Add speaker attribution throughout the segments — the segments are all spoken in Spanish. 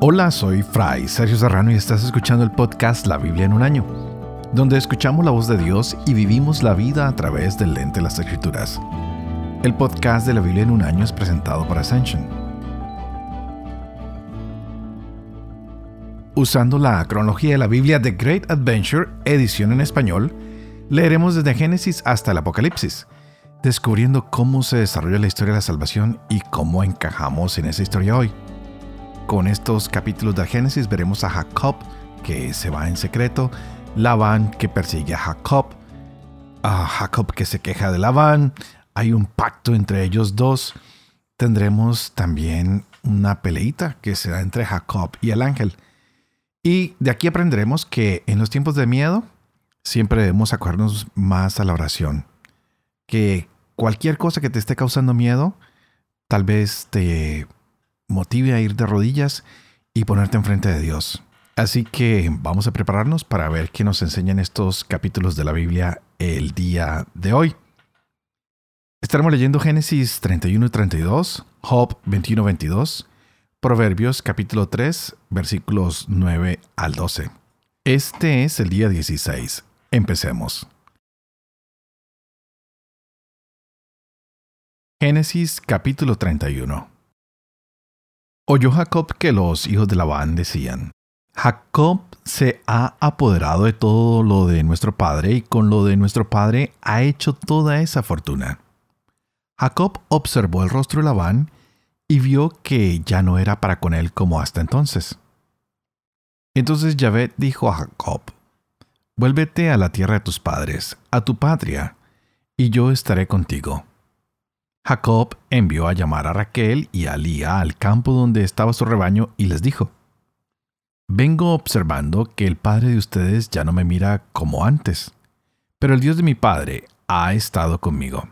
Speaker 1: Hola, soy Fray Sergio Serrano y estás escuchando el podcast La Biblia en un año, donde escuchamos la voz de Dios y vivimos la vida a través del lente de las escrituras. El podcast de la Biblia en un año es presentado por Ascension. Usando la cronología de la Biblia The Great Adventure, edición en español, leeremos desde Génesis hasta el Apocalipsis, descubriendo cómo se desarrolla la historia de la salvación y cómo encajamos en esa historia hoy. Con estos capítulos de Génesis veremos a Jacob que se va en secreto, Labán que persigue a Jacob, a Jacob que se queja de Labán, hay un pacto entre ellos dos. Tendremos también una peleita que se da entre Jacob y el ángel. Y de aquí aprenderemos que en los tiempos de miedo siempre debemos acogernos más a la oración. Que cualquier cosa que te esté causando miedo, tal vez te motive a ir de rodillas y ponerte enfrente de Dios. Así que vamos a prepararnos para ver qué nos enseñan estos capítulos de la Biblia el día de hoy. Estaremos leyendo Génesis 31 y 32, Job 21 22, Proverbios capítulo 3, versículos 9 al 12. Este es el día 16. Empecemos. Génesis capítulo 31 Oyó Jacob que los hijos de Labán decían, Jacob se ha apoderado de todo lo de nuestro padre y con lo de nuestro padre ha hecho toda esa fortuna. Jacob observó el rostro de Labán y vio que ya no era para con él como hasta entonces. Entonces Yahvé dijo a Jacob, Vuélvete a la tierra de tus padres, a tu patria, y yo estaré contigo. Jacob envió a llamar a Raquel y a Lía al campo donde estaba su rebaño y les dijo, Vengo observando que el padre de ustedes ya no me mira como antes, pero el Dios de mi padre ha estado conmigo.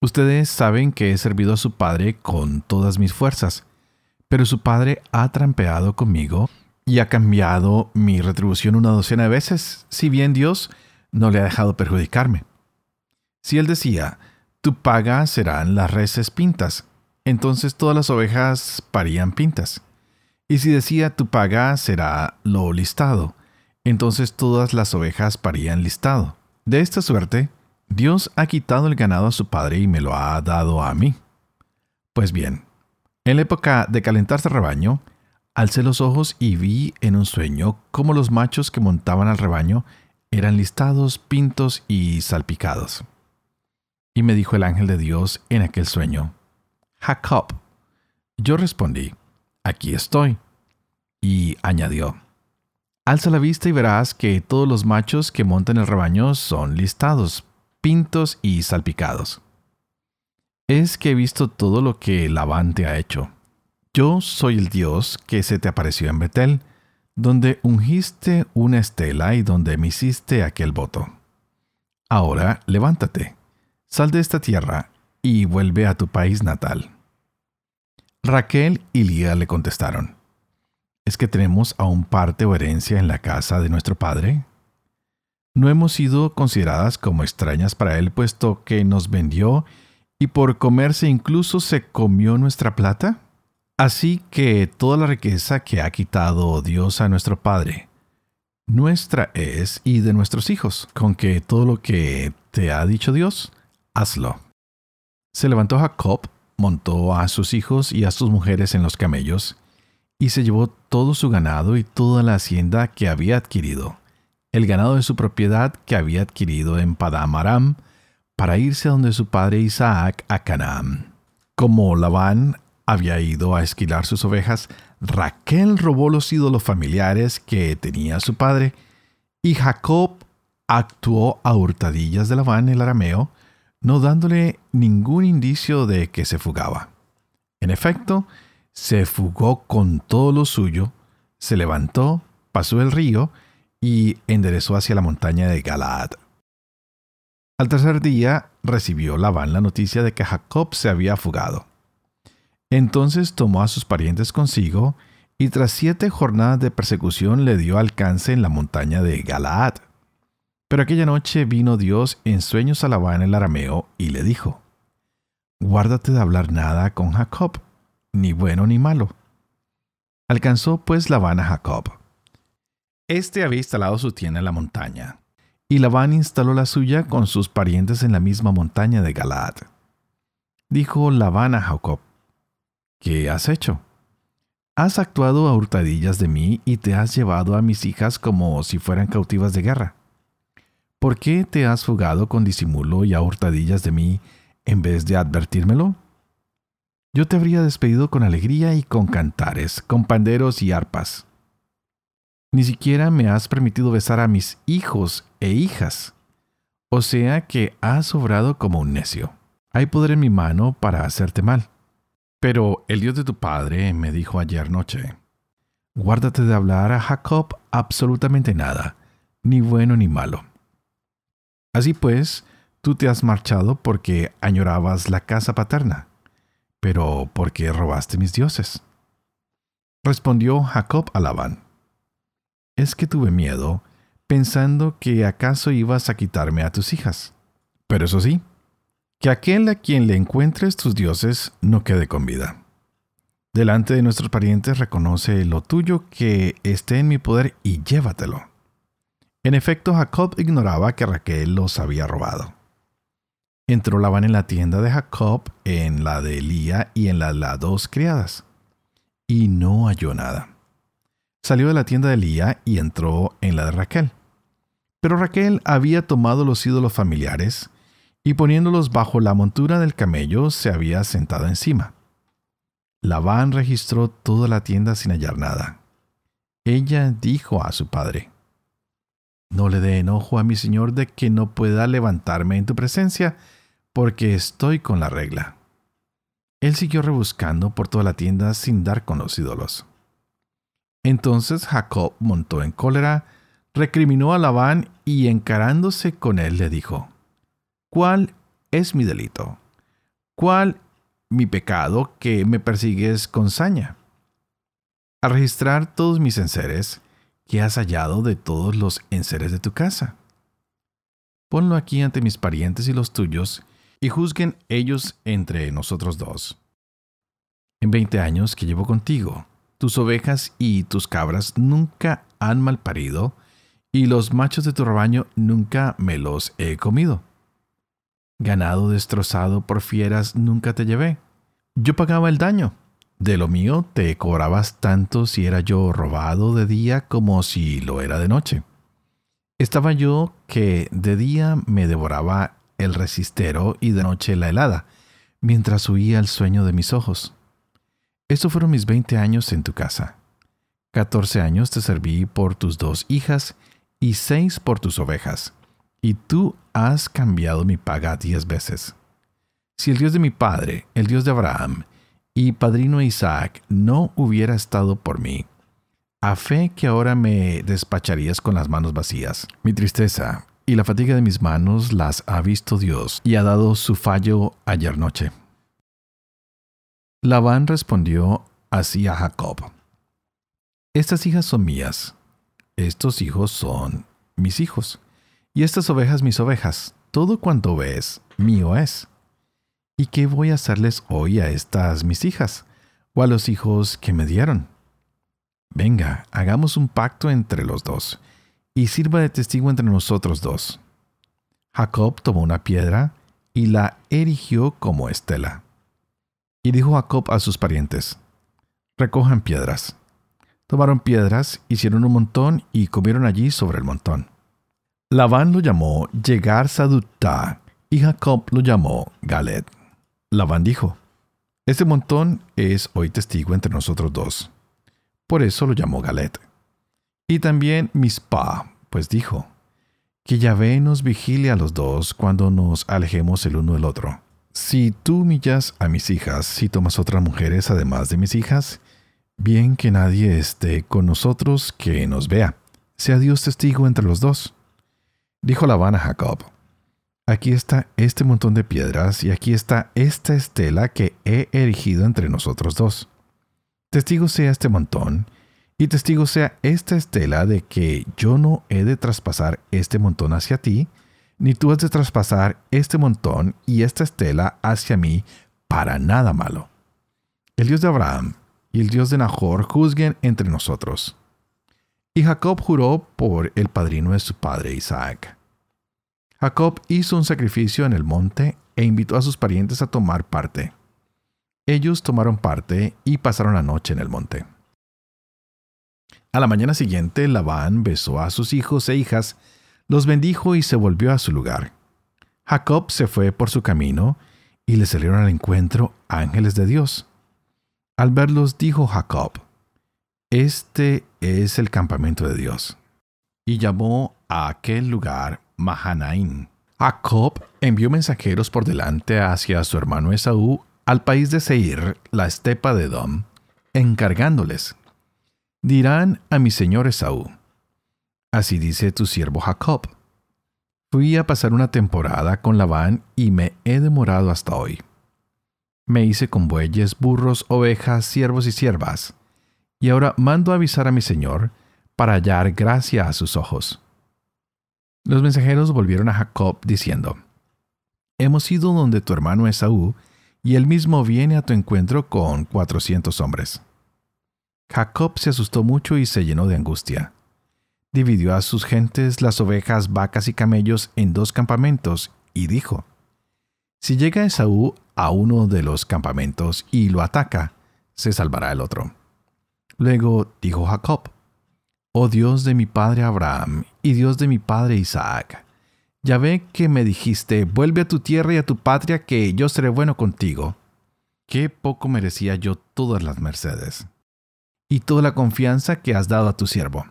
Speaker 1: Ustedes saben que he servido a su padre con todas mis fuerzas, pero su padre ha trampeado conmigo y ha cambiado mi retribución una docena de veces, si bien Dios no le ha dejado perjudicarme. Si él decía, tu paga serán las reses pintas. Entonces todas las ovejas parían pintas. Y si decía tu paga será lo listado, entonces todas las ovejas parían listado. De esta suerte, Dios ha quitado el ganado a su padre y me lo ha dado a mí. Pues bien, en la época de calentarse rebaño, alcé los ojos y vi en un sueño cómo los machos que montaban al rebaño eran listados, pintos y salpicados. Y me dijo el ángel de Dios en aquel sueño, Jacob. Yo respondí, aquí estoy. Y añadió, Alza la vista y verás que todos los machos que montan el rebaño son listados, pintos y salpicados. Es que he visto todo lo que Labán te ha hecho. Yo soy el Dios que se te apareció en Betel, donde ungiste una estela y donde me hiciste aquel voto. Ahora levántate Sal de esta tierra y vuelve a tu país natal. Raquel y Lía le contestaron, ¿es que tenemos aún parte o herencia en la casa de nuestro padre? ¿No hemos sido consideradas como extrañas para él puesto que nos vendió y por comerse incluso se comió nuestra plata? Así que toda la riqueza que ha quitado Dios a nuestro Padre, nuestra es y de nuestros hijos, con que todo lo que te ha dicho Dios, hazlo. Se levantó Jacob, montó a sus hijos y a sus mujeres en los camellos, y se llevó todo su ganado y toda la hacienda que había adquirido, el ganado de su propiedad que había adquirido en Padam Aram, para irse donde su padre Isaac a Canaán. Como Labán había ido a esquilar sus ovejas, Raquel robó los ídolos familiares que tenía su padre, y Jacob actuó a hurtadillas de Labán el arameo, no dándole ningún indicio de que se fugaba. En efecto, se fugó con todo lo suyo, se levantó, pasó el río y enderezó hacia la montaña de Galaad. Al tercer día recibió Labán la noticia de que Jacob se había fugado. Entonces tomó a sus parientes consigo y tras siete jornadas de persecución le dio alcance en la montaña de Galaad. Pero aquella noche vino Dios en sueños a Labán el arameo y le dijo, Guárdate de hablar nada con Jacob, ni bueno ni malo. Alcanzó pues Labán a Jacob. Este había instalado su tienda en la montaña, y Labán instaló la suya con sus parientes en la misma montaña de Galaad. Dijo Labán a Jacob, ¿qué has hecho? Has actuado a hurtadillas de mí y te has llevado a mis hijas como si fueran cautivas de guerra. ¿Por qué te has fugado con disimulo y a hurtadillas de mí en vez de advertírmelo? Yo te habría despedido con alegría y con cantares, con panderos y arpas. Ni siquiera me has permitido besar a mis hijos e hijas. O sea que has obrado como un necio. Hay poder en mi mano para hacerte mal. Pero el Dios de tu padre me dijo ayer noche, guárdate de hablar a Jacob absolutamente nada, ni bueno ni malo. Así pues, tú te has marchado porque añorabas la casa paterna, pero porque robaste mis dioses. Respondió Jacob a Labán, es que tuve miedo, pensando que acaso ibas a quitarme a tus hijas. Pero eso sí, que aquel a quien le encuentres tus dioses no quede con vida. Delante de nuestros parientes reconoce lo tuyo que esté en mi poder y llévatelo. En efecto, Jacob ignoraba que Raquel los había robado. Entró Labán en la tienda de Jacob, en la de Elía y en la de las dos criadas, y no halló nada. Salió de la tienda de Elía y entró en la de Raquel. Pero Raquel había tomado los ídolos familiares y poniéndolos bajo la montura del camello se había sentado encima. Labán registró toda la tienda sin hallar nada. Ella dijo a su padre, No le dé enojo a mi señor de que no pueda levantarme en tu presencia, porque estoy con la regla. Él siguió rebuscando por toda la tienda sin dar con los ídolos. Entonces Jacob montó en cólera, recriminó a Labán y encarándose con él le dijo, ¿Cuál es mi delito? ¿Cuál mi pecado que me persigues con saña? Al registrar todos mis enseres, ¿qué has hallado de todos los enseres de tu casa? Ponlo aquí ante mis parientes y los tuyos, y juzguen ellos entre nosotros dos. En veinte años que llevo contigo, tus ovejas y tus cabras nunca han malparido, y los machos de tu rebaño nunca me los he comido. Ganado destrozado por fieras nunca te llevé. Yo pagaba el daño. De lo mío te cobrabas tanto si era yo robado de día como si lo era de noche. Estaba yo que de día me devoraba el resistero y de noche la helada, mientras huía el sueño de mis ojos. Estos fueron mis veinte años en tu casa. Catorce años te serví por tus dos hijas y seis por tus ovejas y tú has cambiado mi paga diez veces. Si el Dios de mi padre, el Dios de Abraham y padrino Isaac no hubiera estado por mí, a fe que ahora me despacharías con las manos vacías. Mi tristeza y la fatiga de mis manos las ha visto Dios y ha dado su fallo ayer noche. Labán respondió así a Jacob. Estas hijas son mías, estos hijos son mis hijos y estas ovejas mis ovejas, todo cuanto ves, mío es. ¿Y qué voy a hacerles hoy a estas mis hijas, o a los hijos que me dieron? Venga, hagamos un pacto entre los dos, y sirva de testigo entre nosotros dos. Jacob tomó una piedra y la erigió como estela. Y dijo Jacob a sus parientes, recojan piedras. Tomaron piedras, hicieron un montón y comieron allí sobre el montón. Labán lo llamó Llegar Sadutá y Jacob lo llamó Galet. Labán dijo, Este montón es hoy testigo entre nosotros dos. Por eso lo llamó Galet. Y también Mispa, pues dijo, Que Yahvé nos vigile a los dos cuando nos alejemos el uno del otro. Si tú humillas a mis hijas, si tomas otras mujeres además de mis hijas, bien que nadie esté con nosotros que nos vea. Sea Dios testigo entre los dos. Dijo Labán a Jacob, Aquí está este montón de piedras y aquí está esta estela que he erigido entre nosotros dos. Testigo sea este montón y testigo sea esta estela de que yo no he de traspasar este montón hacia ti, ni tú has de traspasar este montón y esta estela hacia mí para nada malo. El Dios de Abraham, y el Dios de Nahor juzguen entre nosotros. Y Jacob juró por el padrino de su padre Isaac. Jacob hizo un sacrificio en el monte e invitó a sus parientes a tomar parte. Ellos tomaron parte y pasaron la noche en el monte. A la mañana siguiente, Labán besó a sus hijos e hijas, los bendijo y se volvió a su lugar. Jacob se fue por su camino y le salieron al encuentro ángeles de Dios. Al verlos dijo Jacob, Este es el campamento de Dios. Y llamó a aquel lugar Mahanaim. Jacob envió mensajeros por delante hacia su hermano Esaú al país de Seir, la estepa de Edom, encargándoles, dirán a mi señor Esaú, así dice tu siervo Jacob, fui a pasar una temporada con Labán y me he demorado hasta hoy. Me hice con bueyes, burros, ovejas, siervos y siervas, y ahora mando a avisar a mi señor para hallar gracia a sus ojos. Los mensajeros volvieron a Jacob diciendo, Hemos ido donde tu hermano Esaú, y él mismo viene a tu encuentro con cuatrocientos hombres. Jacob se asustó mucho y se llenó de angustia. Dividió a sus gentes, las ovejas, vacas y camellos en dos campamentos, y dijo, Si llega Esaú a uno de los campamentos y lo ataca, se salvará el otro. Luego dijo Jacob, Oh Dios de mi padre Abraham y Dios de mi padre Isaac, ya ve que me dijiste, vuelve a tu tierra y a tu patria, que yo seré bueno contigo. Qué poco merecía yo todas las mercedes y toda la confianza que has dado a tu siervo.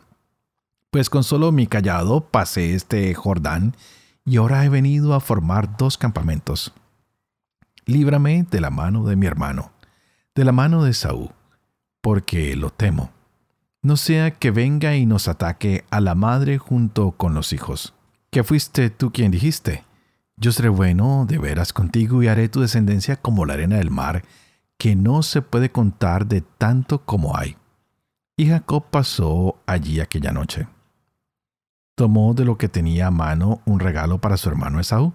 Speaker 1: Pues con solo mi callado pasé este Jordán, y ahora he venido a formar dos campamentos. Líbrame de la mano de mi hermano, de la mano de Saúl, porque lo temo. No sea que venga y nos ataque a la madre junto con los hijos que fuiste tú quien dijiste, yo seré bueno de veras contigo y haré tu descendencia como la arena del mar, que no se puede contar de tanto como hay. Y Jacob pasó allí aquella noche. Tomó de lo que tenía a mano un regalo para su hermano Esaú,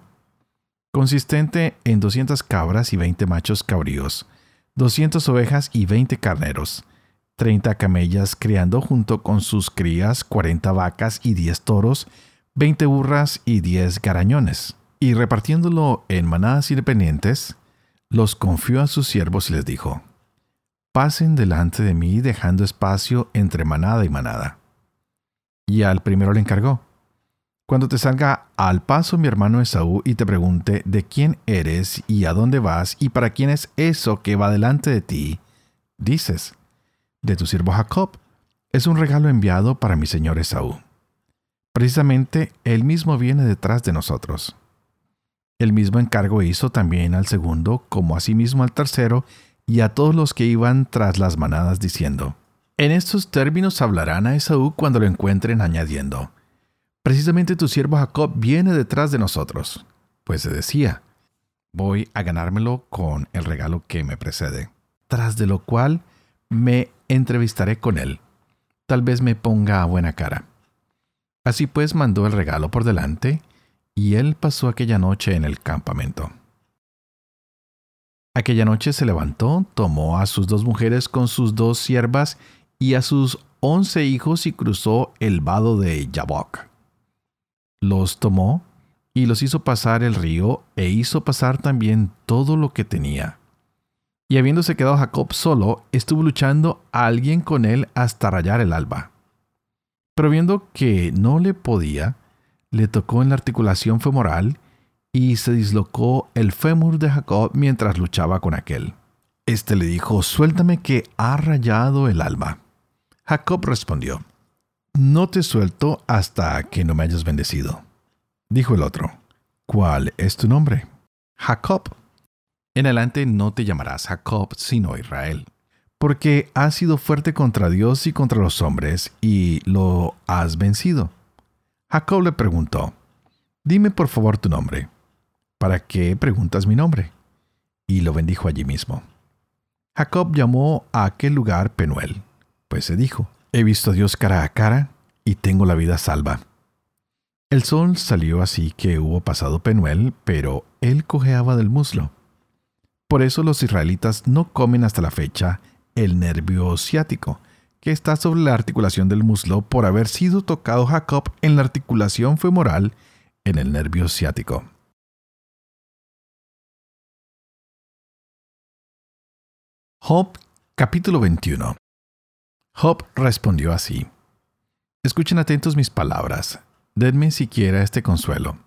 Speaker 1: consistente en doscientas cabras y veinte machos cabríos, doscientas ovejas y veinte carneros, treinta camellas criando junto con sus crías, cuarenta vacas y diez toros, veinte burras y diez garañones, y repartiéndolo en manadas independientes, los confió a sus siervos y les dijo, Pasen delante de mí dejando espacio entre manada y manada. Y al primero le encargó, Cuando te salga al paso mi hermano Esaú y te pregunte de quién eres y a dónde vas y para quién es eso que va delante de ti, dices, de tu siervo Jacob, es un regalo enviado para mi señor Esaú. Precisamente Él mismo viene detrás de nosotros. El mismo encargo hizo también al segundo, como asimismo al tercero, y a todos los que iban tras las manadas, diciendo, En estos términos hablarán a Esaú cuando lo encuentren, añadiendo, Precisamente tu siervo Jacob viene detrás de nosotros, pues se decía, Voy a ganármelo con el regalo que me precede, tras de lo cual me entrevistaré con él. Tal vez me ponga a buena cara. Así pues mandó el regalo por delante, y él pasó aquella noche en el campamento. Aquella noche se levantó, tomó a sus dos mujeres con sus dos siervas y a sus once hijos y cruzó el vado de Yabok. Los tomó y los hizo pasar el río e hizo pasar también todo lo que tenía. Y habiéndose quedado Jacob solo, estuvo luchando a alguien con él hasta rayar el alba. Pero viendo que no le podía, le tocó en la articulación femoral y se dislocó el fémur de Jacob mientras luchaba con aquel. Este le dijo, suéltame que ha rayado el alma. Jacob respondió, no te suelto hasta que no me hayas bendecido. Dijo el otro, ¿cuál es tu nombre? Jacob. En adelante no te llamarás Jacob, sino Israel porque has sido fuerte contra Dios y contra los hombres, y lo has vencido. Jacob le preguntó, Dime por favor tu nombre. ¿Para qué preguntas mi nombre? Y lo bendijo allí mismo. Jacob llamó a aquel lugar Penuel, pues se dijo, He visto a Dios cara a cara, y tengo la vida salva. El sol salió así que hubo pasado Penuel, pero él cojeaba del muslo. Por eso los israelitas no comen hasta la fecha el nervio ciático, que está sobre la articulación del muslo por haber sido tocado Jacob en la articulación femoral en el nervio ciático. Job capítulo 21 Job respondió así. Escuchen atentos mis palabras, denme siquiera este consuelo.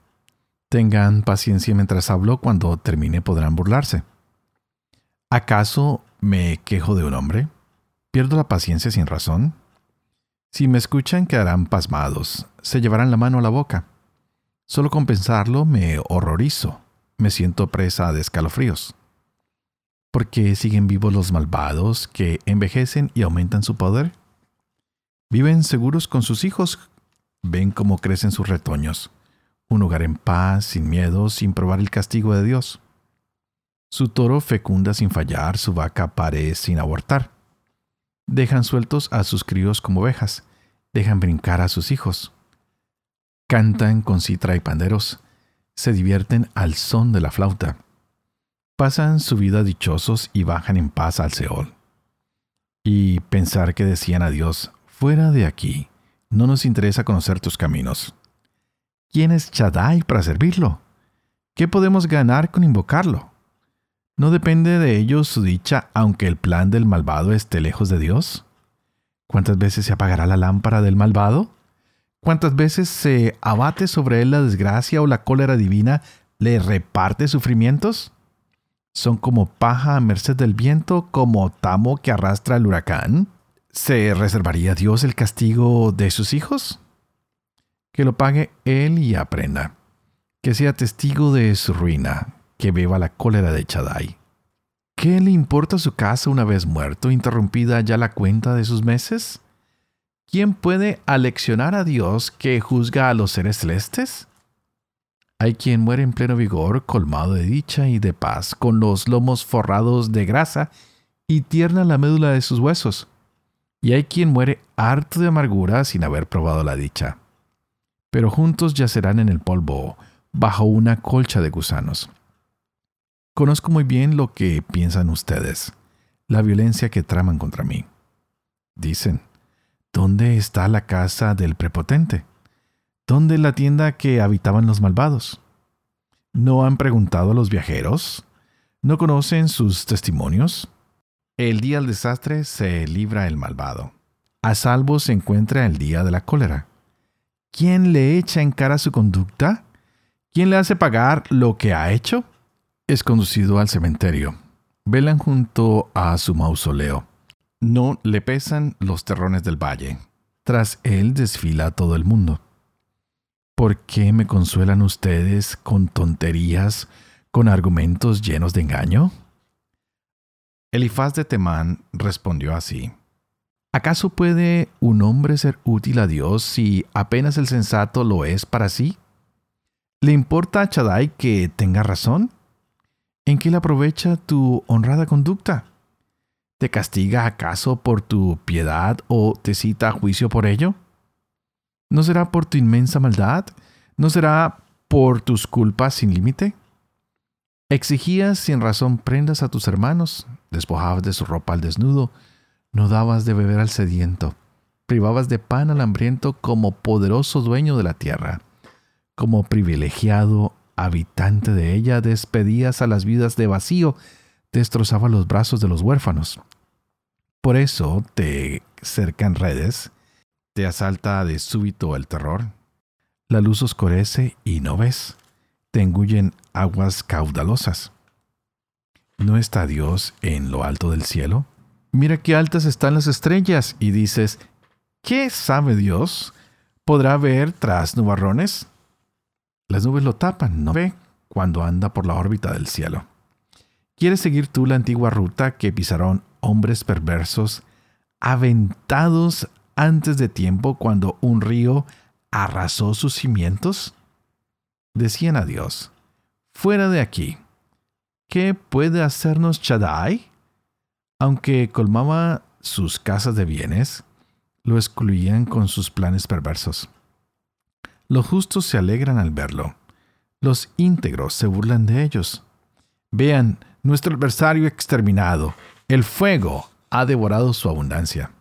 Speaker 1: Tengan paciencia mientras hablo, cuando termine podrán burlarse. ¿Acaso me quejo de un hombre? ¿Pierdo la paciencia sin razón? Si me escuchan quedarán pasmados, se llevarán la mano a la boca. Solo con pensarlo me horrorizo, me siento presa de escalofríos. ¿Por qué siguen vivos los malvados que envejecen y aumentan su poder? Viven seguros con sus hijos, ven cómo crecen sus retoños, un hogar en paz, sin miedo, sin probar el castigo de Dios. Su toro fecunda sin fallar, su vaca pare sin abortar. Dejan sueltos a sus críos como ovejas, dejan brincar a sus hijos. Cantan con citra y panderos, se divierten al son de la flauta pasan su vida dichosos y bajan en paz al Seol. Y pensar que decían a Dios, fuera de aquí, no nos interesa conocer tus caminos. ¿Quién es Chadai para servirlo? ¿Qué podemos ganar con invocarlo? ¿No depende de ellos su dicha aunque el plan del malvado esté lejos de Dios? ¿Cuántas veces se apagará la lámpara del malvado? ¿Cuántas veces se abate sobre él la desgracia o la cólera divina le reparte sufrimientos? son como paja a merced del viento, como tamo que arrastra el huracán? ¿Se reservaría Dios el castigo de sus hijos? Que lo pague él y aprenda. Que sea testigo de su ruina, que beba la cólera de Chadai. ¿Qué le importa su casa una vez muerto, interrumpida ya la cuenta de sus meses? ¿Quién puede aleccionar a Dios que juzga a los seres celestes? Hay quien muere en pleno vigor, colmado de dicha y de paz, con los lomos forrados de grasa y tierna la médula de sus huesos. Y hay quien muere harto de amargura sin haber probado la dicha. Pero juntos yacerán en el polvo, bajo una colcha de gusanos. Conozco muy bien lo que piensan ustedes, la violencia que traman contra mí. Dicen, ¿dónde está la casa del prepotente? ¿Dónde la tienda que habitaban los malvados? ¿No han preguntado a los viajeros? ¿No conocen sus testimonios? El día del desastre se libra el malvado. A salvo se encuentra el día de la cólera. ¿Quién le echa en cara su conducta? ¿Quién le hace pagar lo que ha hecho? Es conducido al cementerio. Velan junto a su mausoleo. No le pesan los terrones del valle. Tras él desfila todo el mundo. ¿Por qué me consuelan ustedes con tonterías, con argumentos llenos de engaño? Elifaz de Temán respondió así. ¿Acaso puede un hombre ser útil a Dios si apenas el sensato lo es para sí? ¿Le importa a Chadai que tenga razón? ¿En qué le aprovecha tu honrada conducta? ¿Te castiga acaso por tu piedad o te cita a juicio por ello? ¿No será por tu inmensa maldad? ¿No será por tus culpas sin límite? Exigías sin razón prendas a tus hermanos, despojabas de su ropa al desnudo, no dabas de beber al sediento, privabas de pan al hambriento como poderoso dueño de la tierra. Como privilegiado habitante de ella, despedías a las vidas de vacío, destrozabas los brazos de los huérfanos. Por eso te cercan redes, te asalta de súbito el terror. La luz oscurece y no ves. Te engullen aguas caudalosas. ¿No está Dios en lo alto del cielo? Mira qué altas están las estrellas y dices, ¿qué sabe Dios? ¿Podrá ver tras nubarrones? Las nubes lo tapan, no ve cuando anda por la órbita del cielo. ¿Quieres seguir tú la antigua ruta que pisaron hombres perversos, aventados antes de tiempo cuando un río arrasó sus cimientos? Decían a Dios, fuera de aquí, ¿qué puede hacernos Chadai? Aunque colmaba sus casas de bienes, lo excluían con sus planes perversos. Los justos se alegran al verlo, los íntegros se burlan de ellos. Vean, nuestro adversario exterminado, el fuego ha devorado su abundancia.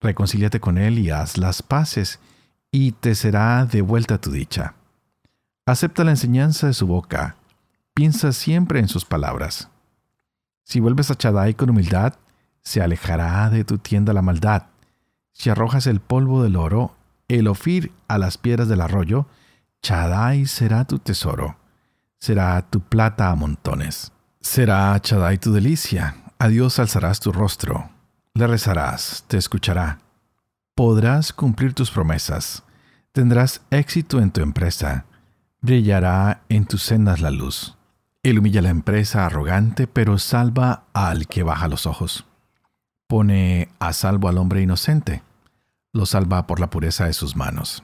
Speaker 1: Reconcíliate con él y haz las paces, y te será devuelta tu dicha. Acepta la enseñanza de su boca, piensa siempre en sus palabras. Si vuelves a Chadai con humildad, se alejará de tu tienda la maldad. Si arrojas el polvo del oro, el ofir a las piedras del arroyo, Chadai será tu tesoro, será tu plata a montones. Será Chadai tu delicia, a Dios alzarás tu rostro, le rezarás, te escuchará. Podrás cumplir tus promesas, tendrás éxito en tu empresa, brillará en tus sendas la luz. Él humilla la empresa arrogante, pero salva al que baja los ojos. Pone a salvo al hombre inocente, lo salva por la pureza de sus manos.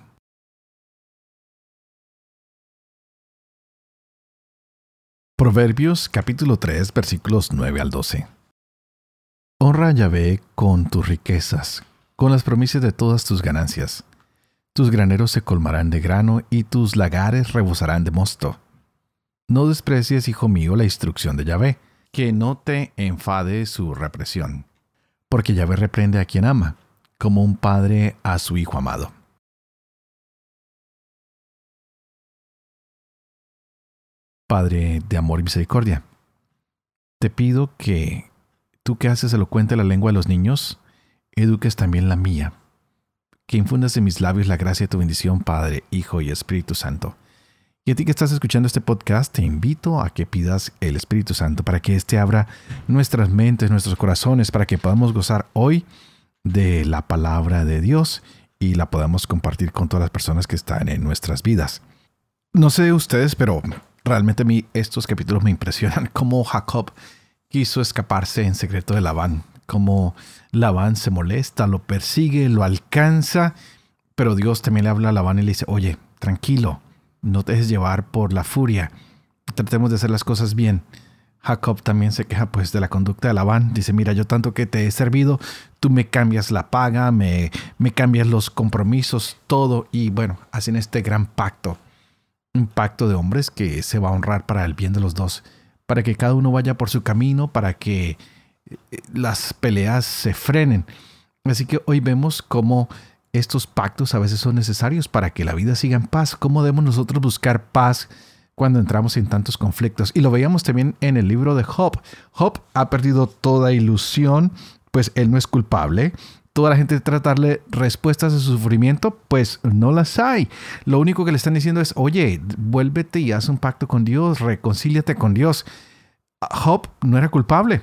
Speaker 1: Proverbios capítulo 3 versículos 9 al 12. Honra a Yahvé con tus riquezas, con las promesas de todas tus ganancias. Tus graneros se colmarán de grano y tus lagares rebosarán de mosto. No desprecies, hijo mío, la instrucción de Yahvé, que no te enfade su represión, porque Yahvé reprende a quien ama, como un padre a su hijo amado. Padre de amor y misericordia, te pido que tú que haces elocuente la lengua de los niños, eduques también la mía, que infundas en mis labios la gracia de tu bendición, Padre, Hijo y Espíritu Santo. Y a ti que estás escuchando este podcast, te invito a que pidas el Espíritu Santo para que éste abra nuestras mentes, nuestros corazones, para que podamos gozar hoy de la palabra de Dios y la podamos compartir con todas las personas que están en nuestras vidas. No sé ustedes, pero realmente a mí estos capítulos me impresionan cómo Jacob quiso escaparse en secreto de Labán, cómo Labán se molesta, lo persigue, lo alcanza, pero Dios también le habla a Labán y le dice, oye, tranquilo, no te dejes llevar por la furia, tratemos de hacer las cosas bien. Jacob también se queja pues de la conducta de Labán. Dice, mira, yo tanto que te he servido, tú me cambias la paga, me, me cambias los compromisos, todo. Y bueno, hacen este gran pacto un pacto de hombres que se va a honrar para el bien de los dos, para que cada uno vaya por su camino, para que eh, las peleas se frenen. Así que hoy vemos cómo estos pactos a veces son necesarios para que la vida siga en paz. ¿Cómo debemos nosotros buscar paz cuando entramos en tantos conflictos? Y lo veíamos también en el libro de Job. Job ha perdido toda ilusión, pues él no es culpable toda la gente trata darle respuestas a su sufrimiento, pues no las hay. Lo único que le están diciendo es, oye, vuélvete y haz un pacto con Dios, reconcíliate con Dios. Job no era culpable.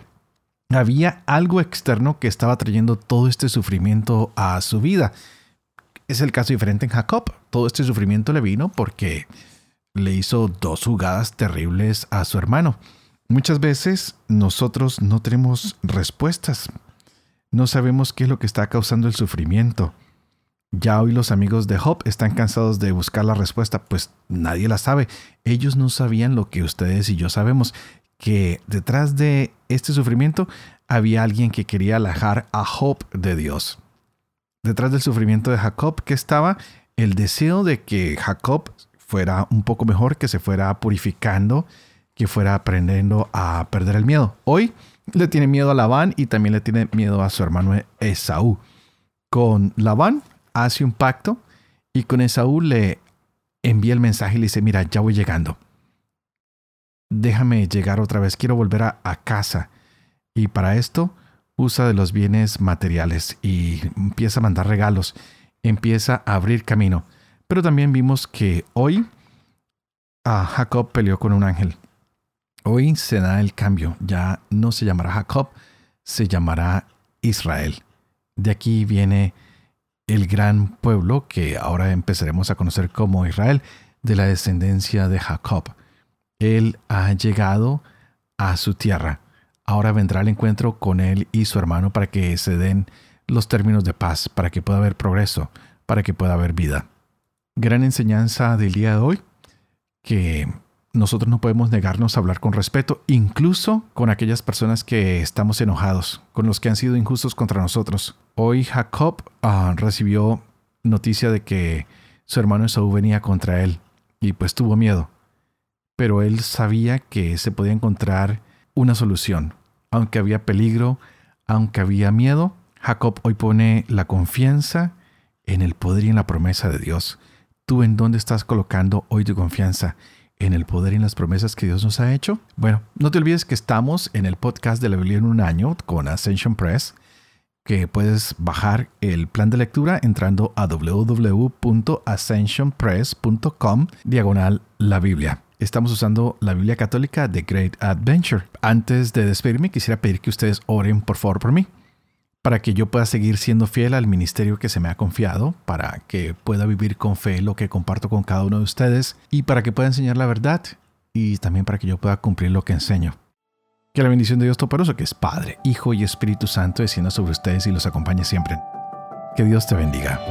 Speaker 1: Había algo externo que estaba trayendo todo este sufrimiento a su vida. Es el caso diferente en Jacob. Todo este sufrimiento le vino porque le hizo dos jugadas terribles a su hermano. Muchas veces nosotros no tenemos respuestas no sabemos qué es lo que está causando el sufrimiento. Ya hoy los amigos de Job están cansados de buscar la respuesta, pues nadie la sabe. Ellos no sabían lo que ustedes y yo sabemos, que detrás de este sufrimiento había alguien que quería alejar a Job de Dios. Detrás del sufrimiento de Jacob, que estaba el deseo de que Jacob fuera un poco mejor, que se fuera purificando, que fuera aprendiendo a perder el miedo. Hoy le tiene miedo a Labán y también le tiene miedo a su hermano Esaú. Con Labán hace un pacto y con Esaú le envía el mensaje y le dice, mira, ya voy llegando. Déjame llegar otra vez, quiero volver a, a casa. Y para esto usa de los bienes materiales y empieza a mandar regalos, empieza a abrir camino. Pero también vimos que hoy a Jacob peleó con un ángel. Hoy se da el cambio, ya no se llamará Jacob, se llamará Israel. De aquí viene el gran pueblo que ahora empezaremos a conocer como Israel, de la descendencia de Jacob. Él ha llegado a su tierra. Ahora vendrá el encuentro con él y su hermano para que se den los términos de paz, para que pueda haber progreso, para que pueda haber vida. Gran enseñanza del día de hoy, que nosotros no podemos negarnos a hablar con respeto, incluso con aquellas personas que estamos enojados, con los que han sido injustos contra nosotros. Hoy Jacob ah, recibió noticia de que su hermano Esaú venía contra él y pues tuvo miedo. Pero él sabía que se podía encontrar una solución. Aunque había peligro, Aunque había miedo, Jacob hoy pone la confianza en el poder y en la promesa de Dios. ¿Tú en dónde estás colocando hoy tu confianza? ¿En el poder y en las promesas que Dios nos ha hecho? Bueno, no te olvides que estamos en el podcast de la Biblia en un año con Ascension Press, que puedes bajar el plan de lectura entrando a www.ascensionpress.com diagonal la Biblia. Estamos usando la Biblia católica de Great Adventure. Antes de despedirme, quisiera pedir que ustedes oren por favor por mí para que yo pueda seguir siendo fiel al ministerio que se me ha confiado, para que pueda vivir con fe lo que comparto con cada uno de ustedes y para que pueda enseñar la verdad y también para que yo pueda cumplir lo que enseño. Que la bendición de Dios Todopoderoso, que es Padre, Hijo y Espíritu Santo, descienda sobre ustedes y los acompañe siempre. Que Dios te bendiga.